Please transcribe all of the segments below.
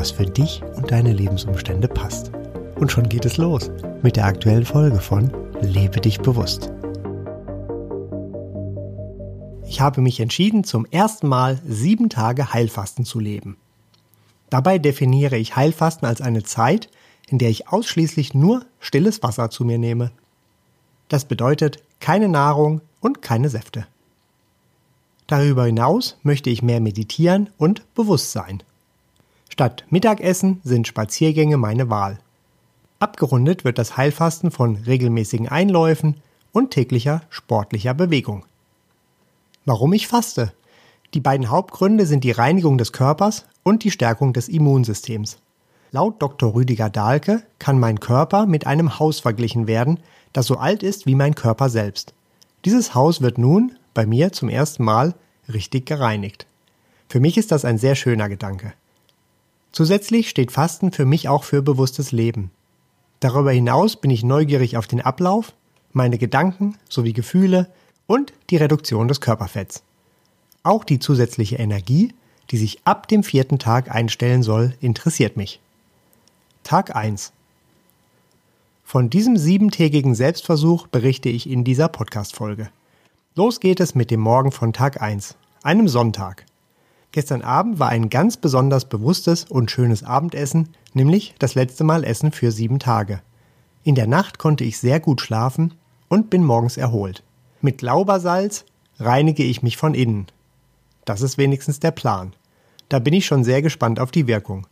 was für dich und deine Lebensumstände passt. Und schon geht es los mit der aktuellen Folge von Lebe dich bewusst. Ich habe mich entschieden, zum ersten Mal sieben Tage Heilfasten zu leben. Dabei definiere ich Heilfasten als eine Zeit, in der ich ausschließlich nur stilles Wasser zu mir nehme. Das bedeutet keine Nahrung und keine Säfte. Darüber hinaus möchte ich mehr meditieren und bewusst sein. Statt Mittagessen sind Spaziergänge meine Wahl. Abgerundet wird das Heilfasten von regelmäßigen Einläufen und täglicher sportlicher Bewegung. Warum ich faste? Die beiden Hauptgründe sind die Reinigung des Körpers und die Stärkung des Immunsystems. Laut Dr. Rüdiger Dahlke kann mein Körper mit einem Haus verglichen werden, das so alt ist wie mein Körper selbst. Dieses Haus wird nun bei mir zum ersten Mal richtig gereinigt. Für mich ist das ein sehr schöner Gedanke. Zusätzlich steht Fasten für mich auch für bewusstes Leben. Darüber hinaus bin ich neugierig auf den Ablauf, meine Gedanken sowie Gefühle und die Reduktion des Körperfetts. Auch die zusätzliche Energie, die sich ab dem vierten Tag einstellen soll, interessiert mich. Tag 1 Von diesem siebentägigen Selbstversuch berichte ich in dieser Podcast-Folge. Los geht es mit dem Morgen von Tag 1, einem Sonntag. Gestern Abend war ein ganz besonders bewusstes und schönes Abendessen, nämlich das letzte Mal Essen für sieben Tage. In der Nacht konnte ich sehr gut schlafen und bin morgens erholt. Mit Glaubersalz reinige ich mich von innen. Das ist wenigstens der Plan. Da bin ich schon sehr gespannt auf die Wirkung.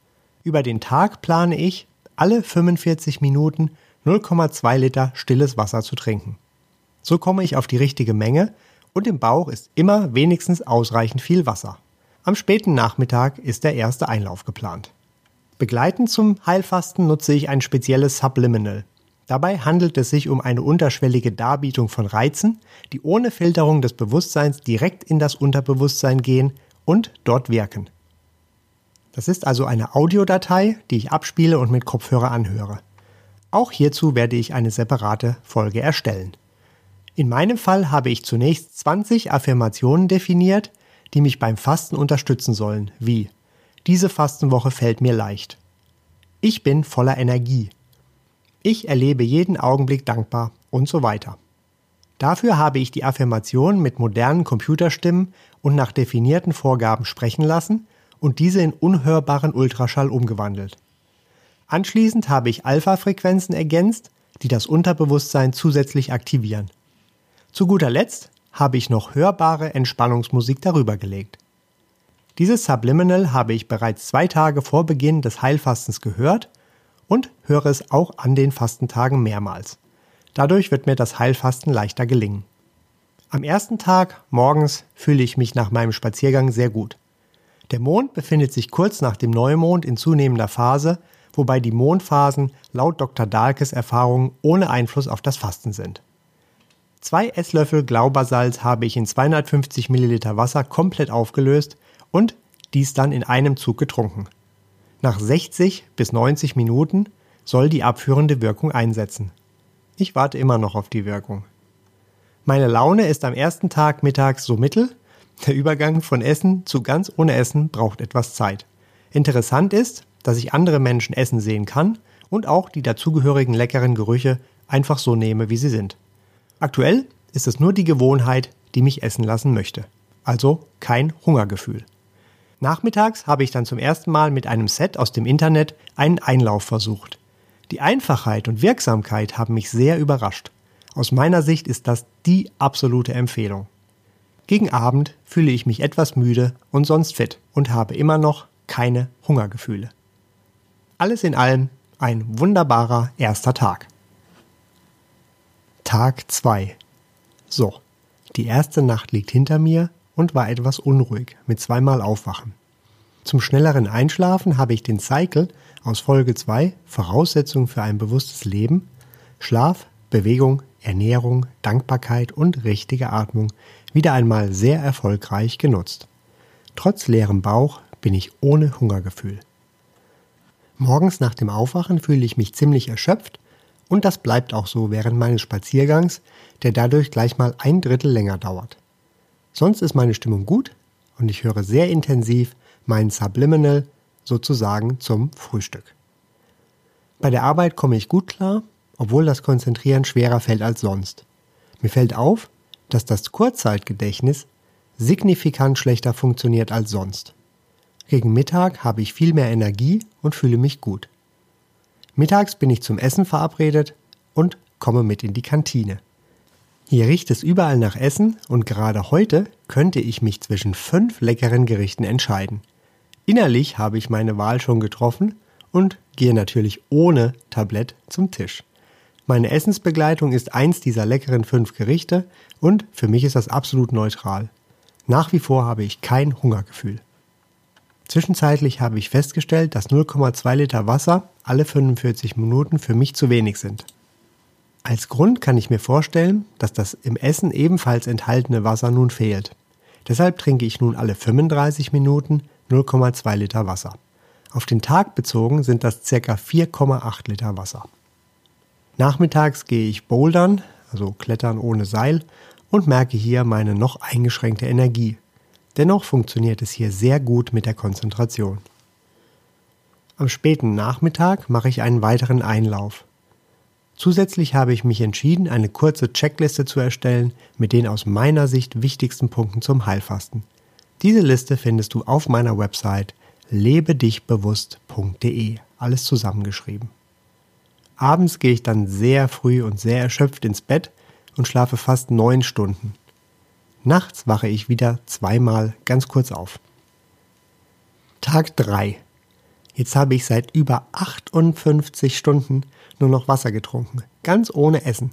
Über den Tag plane ich, alle 45 Minuten 0,2 Liter stilles Wasser zu trinken. So komme ich auf die richtige Menge und im Bauch ist immer wenigstens ausreichend viel Wasser. Am späten Nachmittag ist der erste Einlauf geplant. Begleitend zum Heilfasten nutze ich ein spezielles Subliminal. Dabei handelt es sich um eine unterschwellige Darbietung von Reizen, die ohne Filterung des Bewusstseins direkt in das Unterbewusstsein gehen und dort wirken. Das ist also eine Audiodatei, die ich abspiele und mit Kopfhörer anhöre. Auch hierzu werde ich eine separate Folge erstellen. In meinem Fall habe ich zunächst 20 Affirmationen definiert, die mich beim Fasten unterstützen sollen, wie diese Fastenwoche fällt mir leicht. Ich bin voller Energie. Ich erlebe jeden Augenblick dankbar und so weiter. Dafür habe ich die Affirmation mit modernen Computerstimmen und nach definierten Vorgaben sprechen lassen und diese in unhörbaren Ultraschall umgewandelt. Anschließend habe ich Alpha-Frequenzen ergänzt, die das Unterbewusstsein zusätzlich aktivieren. Zu guter Letzt habe ich noch hörbare Entspannungsmusik darüber gelegt. Dieses Subliminal habe ich bereits zwei Tage vor Beginn des Heilfastens gehört und höre es auch an den Fastentagen mehrmals. Dadurch wird mir das Heilfasten leichter gelingen. Am ersten Tag morgens fühle ich mich nach meinem Spaziergang sehr gut. Der Mond befindet sich kurz nach dem Neumond in zunehmender Phase, wobei die Mondphasen laut Dr. Dahlkes Erfahrungen ohne Einfluss auf das Fasten sind. Zwei Esslöffel Glaubersalz habe ich in 250 Milliliter Wasser komplett aufgelöst und dies dann in einem Zug getrunken. Nach 60 bis 90 Minuten soll die abführende Wirkung einsetzen. Ich warte immer noch auf die Wirkung. Meine Laune ist am ersten Tag mittags so mittel. Der Übergang von Essen zu ganz ohne Essen braucht etwas Zeit. Interessant ist, dass ich andere Menschen essen sehen kann und auch die dazugehörigen leckeren Gerüche einfach so nehme, wie sie sind. Aktuell ist es nur die Gewohnheit, die mich essen lassen möchte. Also kein Hungergefühl. Nachmittags habe ich dann zum ersten Mal mit einem Set aus dem Internet einen Einlauf versucht. Die Einfachheit und Wirksamkeit haben mich sehr überrascht. Aus meiner Sicht ist das die absolute Empfehlung. Gegen Abend fühle ich mich etwas müde und sonst fit und habe immer noch keine Hungergefühle. Alles in allem ein wunderbarer erster Tag. Tag 2. So, die erste Nacht liegt hinter mir und war etwas unruhig mit zweimal Aufwachen. Zum schnelleren Einschlafen habe ich den Cycle aus Folge 2 Voraussetzungen für ein bewusstes Leben, Schlaf, Bewegung, Ernährung, Dankbarkeit und richtige Atmung wieder einmal sehr erfolgreich genutzt. Trotz leerem Bauch bin ich ohne Hungergefühl. Morgens nach dem Aufwachen fühle ich mich ziemlich erschöpft und das bleibt auch so während meines Spaziergangs, der dadurch gleich mal ein Drittel länger dauert. Sonst ist meine Stimmung gut und ich höre sehr intensiv mein Subliminal sozusagen zum Frühstück. Bei der Arbeit komme ich gut klar, obwohl das Konzentrieren schwerer fällt als sonst. Mir fällt auf, dass das Kurzzeitgedächtnis signifikant schlechter funktioniert als sonst. Gegen Mittag habe ich viel mehr Energie und fühle mich gut. Mittags bin ich zum Essen verabredet und komme mit in die Kantine. Hier riecht es überall nach Essen und gerade heute könnte ich mich zwischen fünf leckeren Gerichten entscheiden. Innerlich habe ich meine Wahl schon getroffen und gehe natürlich ohne Tablett zum Tisch. Meine Essensbegleitung ist eins dieser leckeren fünf Gerichte und für mich ist das absolut neutral. Nach wie vor habe ich kein Hungergefühl. Zwischenzeitlich habe ich festgestellt, dass 0,2 Liter Wasser alle 45 Minuten für mich zu wenig sind. Als Grund kann ich mir vorstellen, dass das im Essen ebenfalls enthaltene Wasser nun fehlt. Deshalb trinke ich nun alle 35 Minuten 0,2 Liter Wasser. Auf den Tag bezogen sind das ca. 4,8 Liter Wasser. Nachmittags gehe ich bouldern, also klettern ohne Seil, und merke hier meine noch eingeschränkte Energie. Dennoch funktioniert es hier sehr gut mit der Konzentration. Am späten Nachmittag mache ich einen weiteren Einlauf. Zusätzlich habe ich mich entschieden, eine kurze Checkliste zu erstellen mit den aus meiner Sicht wichtigsten Punkten zum Heilfasten. Diese Liste findest du auf meiner Website lebedichbewusst.de, alles zusammengeschrieben. Abends gehe ich dann sehr früh und sehr erschöpft ins Bett und schlafe fast neun Stunden. Nachts wache ich wieder zweimal ganz kurz auf. Tag 3. Jetzt habe ich seit über 58 Stunden nur noch Wasser getrunken, ganz ohne Essen.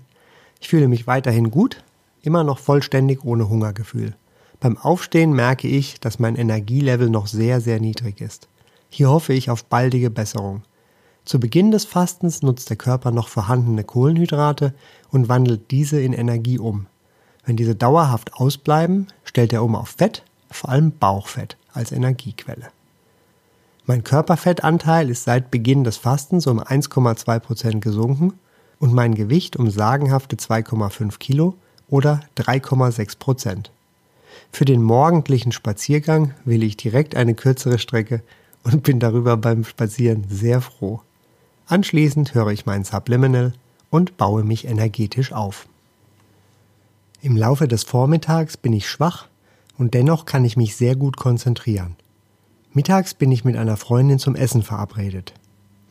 Ich fühle mich weiterhin gut, immer noch vollständig ohne Hungergefühl. Beim Aufstehen merke ich, dass mein Energielevel noch sehr, sehr niedrig ist. Hier hoffe ich auf baldige Besserung. Zu Beginn des Fastens nutzt der Körper noch vorhandene Kohlenhydrate und wandelt diese in Energie um. Wenn diese dauerhaft ausbleiben, stellt er um auf Fett, vor allem Bauchfett, als Energiequelle. Mein Körperfettanteil ist seit Beginn des Fastens um 1,2 Prozent gesunken und mein Gewicht um sagenhafte 2,5 Kilo oder 3,6 Prozent. Für den morgendlichen Spaziergang wähle ich direkt eine kürzere Strecke und bin darüber beim Spazieren sehr froh. Anschließend höre ich mein Subliminal und baue mich energetisch auf. Im Laufe des Vormittags bin ich schwach und dennoch kann ich mich sehr gut konzentrieren. Mittags bin ich mit einer Freundin zum Essen verabredet.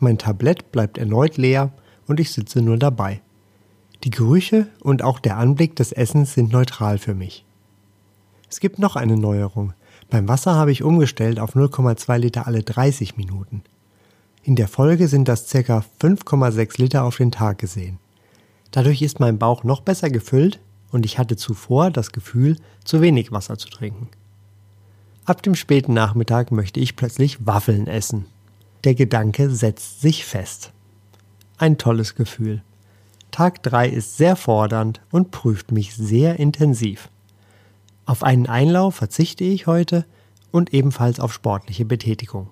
Mein Tablett bleibt erneut leer und ich sitze nur dabei. Die Gerüche und auch der Anblick des Essens sind neutral für mich. Es gibt noch eine Neuerung. Beim Wasser habe ich umgestellt auf 0,2 Liter alle 30 Minuten. In der Folge sind das ca. 5,6 Liter auf den Tag gesehen. Dadurch ist mein Bauch noch besser gefüllt und ich hatte zuvor das Gefühl, zu wenig Wasser zu trinken. Ab dem späten Nachmittag möchte ich plötzlich Waffeln essen. Der Gedanke setzt sich fest. Ein tolles Gefühl. Tag 3 ist sehr fordernd und prüft mich sehr intensiv. Auf einen Einlauf verzichte ich heute und ebenfalls auf sportliche Betätigung.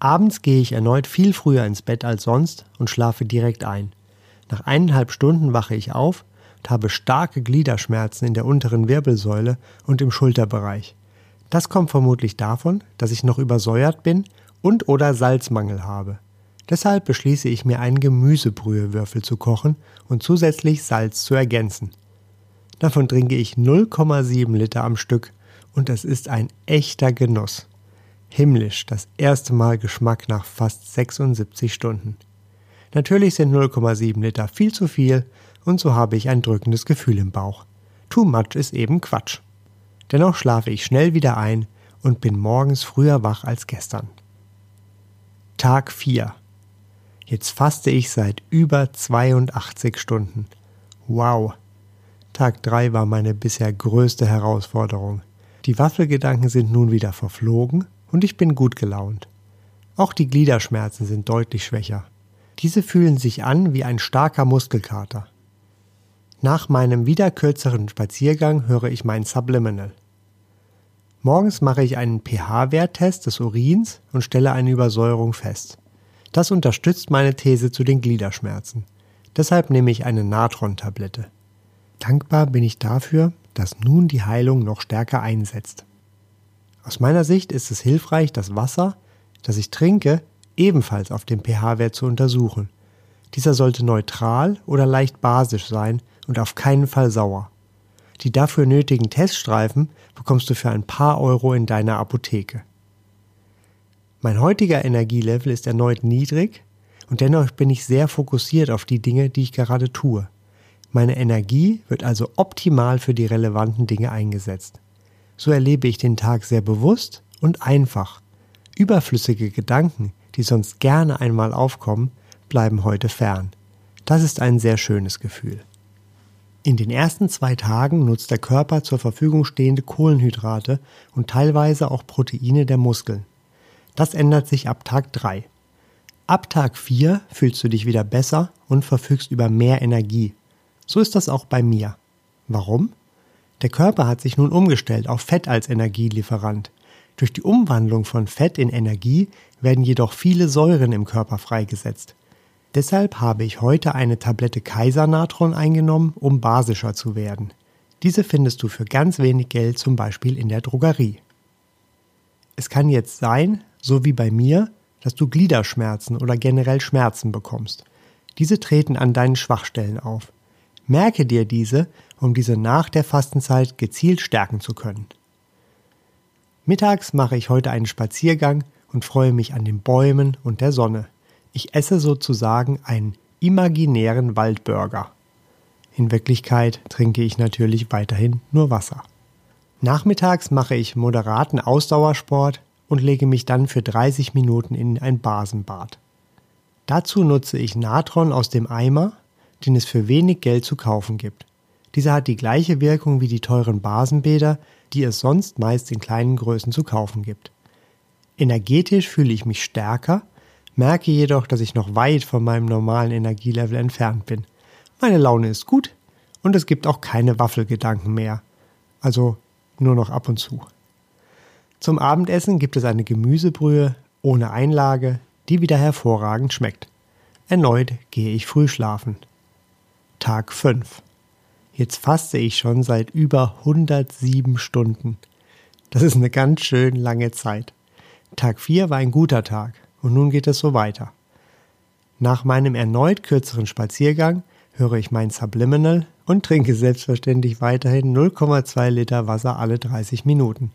Abends gehe ich erneut viel früher ins Bett als sonst und schlafe direkt ein. Nach eineinhalb Stunden wache ich auf und habe starke Gliederschmerzen in der unteren Wirbelsäule und im Schulterbereich. Das kommt vermutlich davon, dass ich noch übersäuert bin und oder Salzmangel habe. Deshalb beschließe ich mir einen Gemüsebrühewürfel zu kochen und zusätzlich Salz zu ergänzen. Davon trinke ich 0,7 Liter am Stück und es ist ein echter Genuss. Himmlisch das erste Mal Geschmack nach fast 76 Stunden. Natürlich sind 0,7 Liter viel zu viel und so habe ich ein drückendes Gefühl im Bauch. Too much ist eben Quatsch. Dennoch schlafe ich schnell wieder ein und bin morgens früher wach als gestern. Tag 4. Jetzt faste ich seit über 82 Stunden. Wow. Tag 3 war meine bisher größte Herausforderung. Die Waffelgedanken sind nun wieder verflogen und ich bin gut gelaunt. Auch die Gliederschmerzen sind deutlich schwächer. Diese fühlen sich an wie ein starker Muskelkater. Nach meinem wieder kürzeren Spaziergang höre ich mein Subliminal. Morgens mache ich einen pH-Werttest des Urins und stelle eine Übersäuerung fest. Das unterstützt meine These zu den Gliederschmerzen. Deshalb nehme ich eine Natron-Tablette. Dankbar bin ich dafür, dass nun die Heilung noch stärker einsetzt. Aus meiner Sicht ist es hilfreich, das Wasser, das ich trinke, ebenfalls auf den pH-Wert zu untersuchen. Dieser sollte neutral oder leicht basisch sein und auf keinen Fall sauer. Die dafür nötigen Teststreifen bekommst du für ein paar Euro in deiner Apotheke. Mein heutiger Energielevel ist erneut niedrig und dennoch bin ich sehr fokussiert auf die Dinge, die ich gerade tue. Meine Energie wird also optimal für die relevanten Dinge eingesetzt. So erlebe ich den Tag sehr bewusst und einfach. Überflüssige Gedanken, die sonst gerne einmal aufkommen, bleiben heute fern. Das ist ein sehr schönes Gefühl. In den ersten zwei Tagen nutzt der Körper zur Verfügung stehende Kohlenhydrate und teilweise auch Proteine der Muskeln. Das ändert sich ab Tag 3. Ab Tag 4 fühlst du dich wieder besser und verfügst über mehr Energie. So ist das auch bei mir. Warum? Der Körper hat sich nun umgestellt auf Fett als Energielieferant. Durch die Umwandlung von Fett in Energie werden jedoch viele Säuren im Körper freigesetzt. Deshalb habe ich heute eine Tablette Kaisernatron eingenommen, um basischer zu werden. Diese findest du für ganz wenig Geld zum Beispiel in der Drogerie. Es kann jetzt sein, so wie bei mir, dass du Gliederschmerzen oder generell Schmerzen bekommst. Diese treten an deinen Schwachstellen auf. Merke dir diese, um diese nach der Fastenzeit gezielt stärken zu können. Mittags mache ich heute einen Spaziergang und freue mich an den Bäumen und der Sonne. Ich esse sozusagen einen imaginären Waldburger. In Wirklichkeit trinke ich natürlich weiterhin nur Wasser. Nachmittags mache ich moderaten Ausdauersport und lege mich dann für 30 Minuten in ein Basenbad. Dazu nutze ich Natron aus dem Eimer, den es für wenig Geld zu kaufen gibt. Dieser hat die gleiche Wirkung wie die teuren Basenbäder, die es sonst meist in kleinen Größen zu kaufen gibt. Energetisch fühle ich mich stärker merke jedoch, dass ich noch weit von meinem normalen Energielevel entfernt bin. Meine Laune ist gut und es gibt auch keine Waffelgedanken mehr. Also nur noch ab und zu. Zum Abendessen gibt es eine Gemüsebrühe ohne Einlage, die wieder hervorragend schmeckt. Erneut gehe ich früh schlafen. Tag 5. Jetzt faste ich schon seit über 107 Stunden. Das ist eine ganz schön lange Zeit. Tag 4 war ein guter Tag. Und nun geht es so weiter. Nach meinem erneut kürzeren Spaziergang höre ich mein Subliminal und trinke selbstverständlich weiterhin 0,2 Liter Wasser alle 30 Minuten.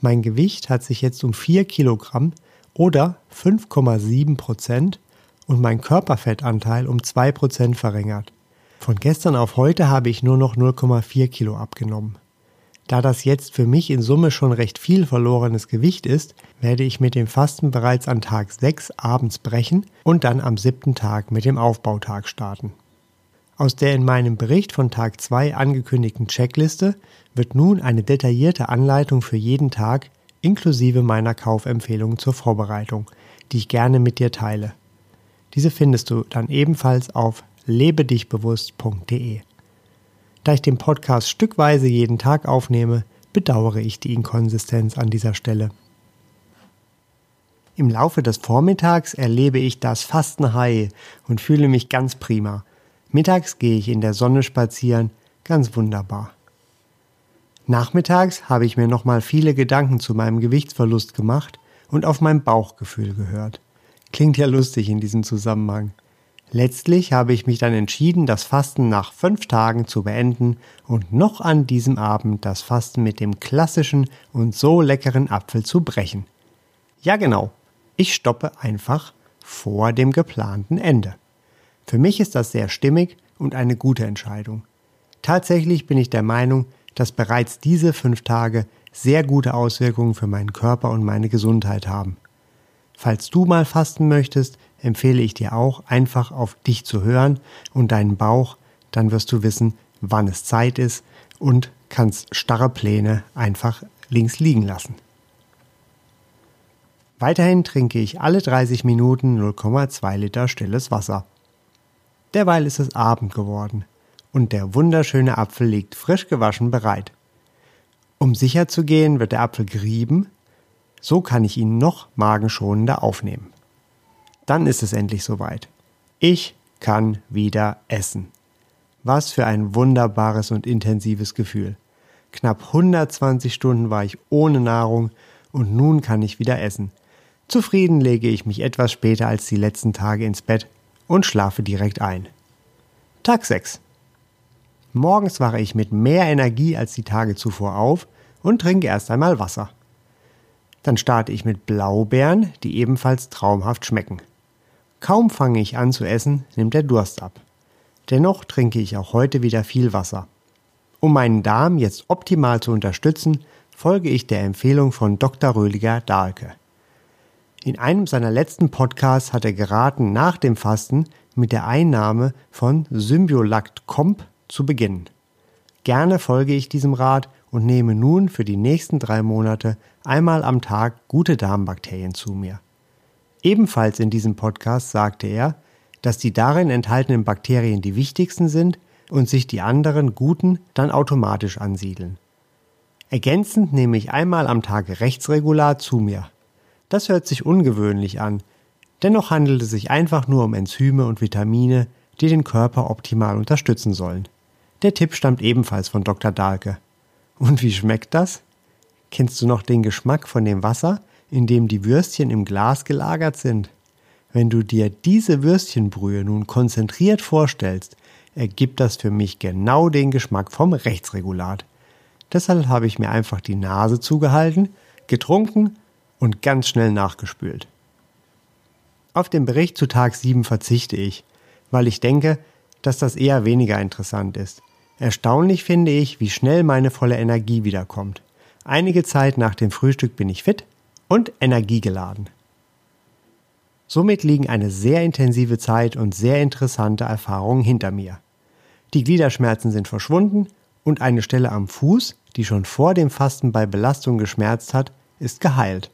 Mein Gewicht hat sich jetzt um 4 Kilogramm oder 5,7 Prozent und mein Körperfettanteil um 2 Prozent verringert. Von gestern auf heute habe ich nur noch 0,4 Kilo abgenommen. Da das jetzt für mich in Summe schon recht viel verlorenes Gewicht ist, werde ich mit dem Fasten bereits an Tag 6 abends brechen und dann am siebten Tag mit dem Aufbautag starten. Aus der in meinem Bericht von Tag 2 angekündigten Checkliste wird nun eine detaillierte Anleitung für jeden Tag inklusive meiner Kaufempfehlungen zur Vorbereitung, die ich gerne mit dir teile. Diese findest du dann ebenfalls auf lebedichbewusst.de. Da ich den Podcast stückweise jeden Tag aufnehme, bedauere ich die Inkonsistenz an dieser Stelle. Im Laufe des Vormittags erlebe ich das Fastenhai und fühle mich ganz prima. Mittags gehe ich in der Sonne spazieren, ganz wunderbar. Nachmittags habe ich mir nochmal viele Gedanken zu meinem Gewichtsverlust gemacht und auf mein Bauchgefühl gehört. Klingt ja lustig in diesem Zusammenhang. Letztlich habe ich mich dann entschieden, das Fasten nach fünf Tagen zu beenden und noch an diesem Abend das Fasten mit dem klassischen und so leckeren Apfel zu brechen. Ja genau, ich stoppe einfach vor dem geplanten Ende. Für mich ist das sehr stimmig und eine gute Entscheidung. Tatsächlich bin ich der Meinung, dass bereits diese fünf Tage sehr gute Auswirkungen für meinen Körper und meine Gesundheit haben. Falls du mal fasten möchtest, empfehle ich dir auch, einfach auf dich zu hören und deinen Bauch, dann wirst du wissen, wann es Zeit ist und kannst starre Pläne einfach links liegen lassen. Weiterhin trinke ich alle 30 Minuten 0,2 Liter stilles Wasser. Derweil ist es Abend geworden und der wunderschöne Apfel liegt frisch gewaschen bereit. Um sicher zu gehen, wird der Apfel gerieben, so kann ich ihn noch magenschonender aufnehmen. Dann ist es endlich soweit. Ich kann wieder essen. Was für ein wunderbares und intensives Gefühl. Knapp 120 Stunden war ich ohne Nahrung und nun kann ich wieder essen. Zufrieden lege ich mich etwas später als die letzten Tage ins Bett und schlafe direkt ein. Tag 6. Morgens wache ich mit mehr Energie als die Tage zuvor auf und trinke erst einmal Wasser. Dann starte ich mit Blaubeeren, die ebenfalls traumhaft schmecken. Kaum fange ich an zu essen, nimmt der Durst ab. Dennoch trinke ich auch heute wieder viel Wasser. Um meinen Darm jetzt optimal zu unterstützen, folge ich der Empfehlung von Dr. Rödiger Dahlke. In einem seiner letzten Podcasts hat er geraten, nach dem Fasten mit der Einnahme von Symbiolakt Comp zu beginnen. Gerne folge ich diesem Rat und nehme nun für die nächsten drei Monate einmal am Tag gute Darmbakterien zu mir. Ebenfalls in diesem Podcast sagte er, dass die darin enthaltenen Bakterien die wichtigsten sind und sich die anderen guten dann automatisch ansiedeln. Ergänzend nehme ich einmal am Tag Rechtsregular zu mir. Das hört sich ungewöhnlich an. Dennoch handelt es sich einfach nur um Enzyme und Vitamine, die den Körper optimal unterstützen sollen. Der Tipp stammt ebenfalls von Dr. Dahlke. Und wie schmeckt das? Kennst du noch den Geschmack von dem Wasser, in dem die Würstchen im Glas gelagert sind? Wenn du dir diese Würstchenbrühe nun konzentriert vorstellst, ergibt das für mich genau den Geschmack vom Rechtsregulat. Deshalb habe ich mir einfach die Nase zugehalten, getrunken und ganz schnell nachgespült. Auf den Bericht zu Tag 7 verzichte ich, weil ich denke, dass das eher weniger interessant ist. Erstaunlich finde ich, wie schnell meine volle Energie wiederkommt. Einige Zeit nach dem Frühstück bin ich fit und energiegeladen. Somit liegen eine sehr intensive Zeit und sehr interessante Erfahrungen hinter mir. Die Gliederschmerzen sind verschwunden und eine Stelle am Fuß, die schon vor dem Fasten bei Belastung geschmerzt hat, ist geheilt.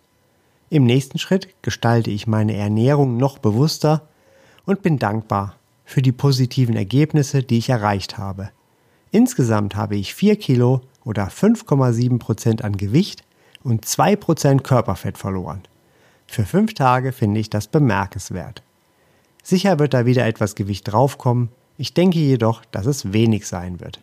Im nächsten Schritt gestalte ich meine Ernährung noch bewusster und bin dankbar für die positiven Ergebnisse, die ich erreicht habe. Insgesamt habe ich 4 Kilo oder 5,7 Prozent an Gewicht und 2 Prozent Körperfett verloren. Für fünf Tage finde ich das bemerkenswert. Sicher wird da wieder etwas Gewicht draufkommen, ich denke jedoch, dass es wenig sein wird.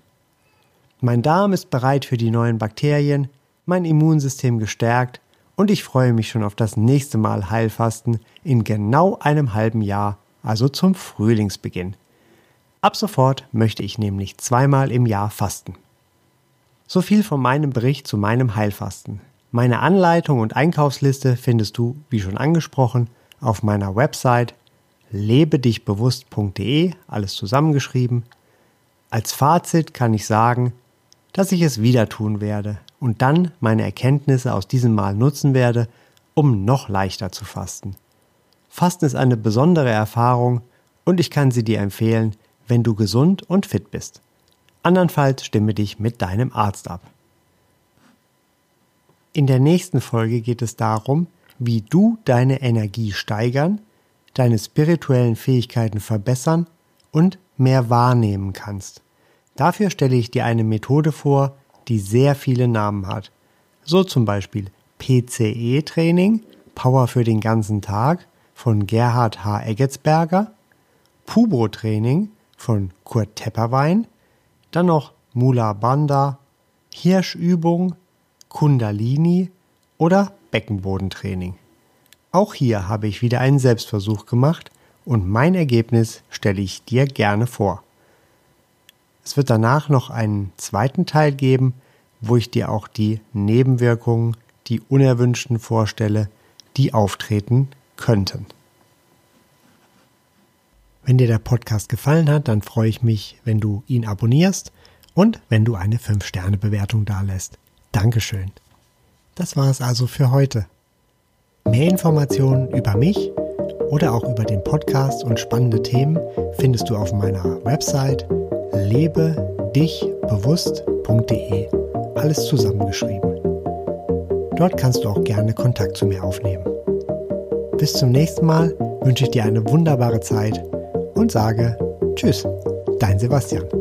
Mein Darm ist bereit für die neuen Bakterien, mein Immunsystem gestärkt und ich freue mich schon auf das nächste Mal Heilfasten in genau einem halben Jahr, also zum Frühlingsbeginn. Ab sofort möchte ich nämlich zweimal im Jahr fasten. So viel von meinem Bericht zu meinem Heilfasten. Meine Anleitung und Einkaufsliste findest du, wie schon angesprochen, auf meiner Website lebedichbewusst.de, alles zusammengeschrieben. Als Fazit kann ich sagen, dass ich es wieder tun werde und dann meine Erkenntnisse aus diesem Mal nutzen werde, um noch leichter zu fasten. Fasten ist eine besondere Erfahrung und ich kann sie dir empfehlen, wenn du gesund und fit bist. Andernfalls stimme dich mit deinem Arzt ab. In der nächsten Folge geht es darum, wie du deine Energie steigern, deine spirituellen Fähigkeiten verbessern und mehr wahrnehmen kannst. Dafür stelle ich dir eine Methode vor, die sehr viele Namen hat. So zum Beispiel PCE-Training, Power für den ganzen Tag von Gerhard H. Eggetsberger, Pubo-Training von Kurt Tepperwein, dann noch Mula Bandha, Hirschübung, Kundalini oder Beckenbodentraining. Auch hier habe ich wieder einen Selbstversuch gemacht und mein Ergebnis stelle ich dir gerne vor. Es wird danach noch einen zweiten Teil geben, wo ich dir auch die Nebenwirkungen, die unerwünschten vorstelle, die auftreten könnten. Wenn dir der Podcast gefallen hat, dann freue ich mich, wenn du ihn abonnierst und wenn du eine 5-Sterne-Bewertung dalässt. Dankeschön. Das war es also für heute. Mehr Informationen über mich oder auch über den Podcast und spannende Themen findest du auf meiner Website lebedichbewusst.de. Alles zusammengeschrieben. Dort kannst du auch gerne Kontakt zu mir aufnehmen. bis zum nächsten Mal wünsche ich dir eine wunderbare Zeit und sage Tschüss, dein Sebastian.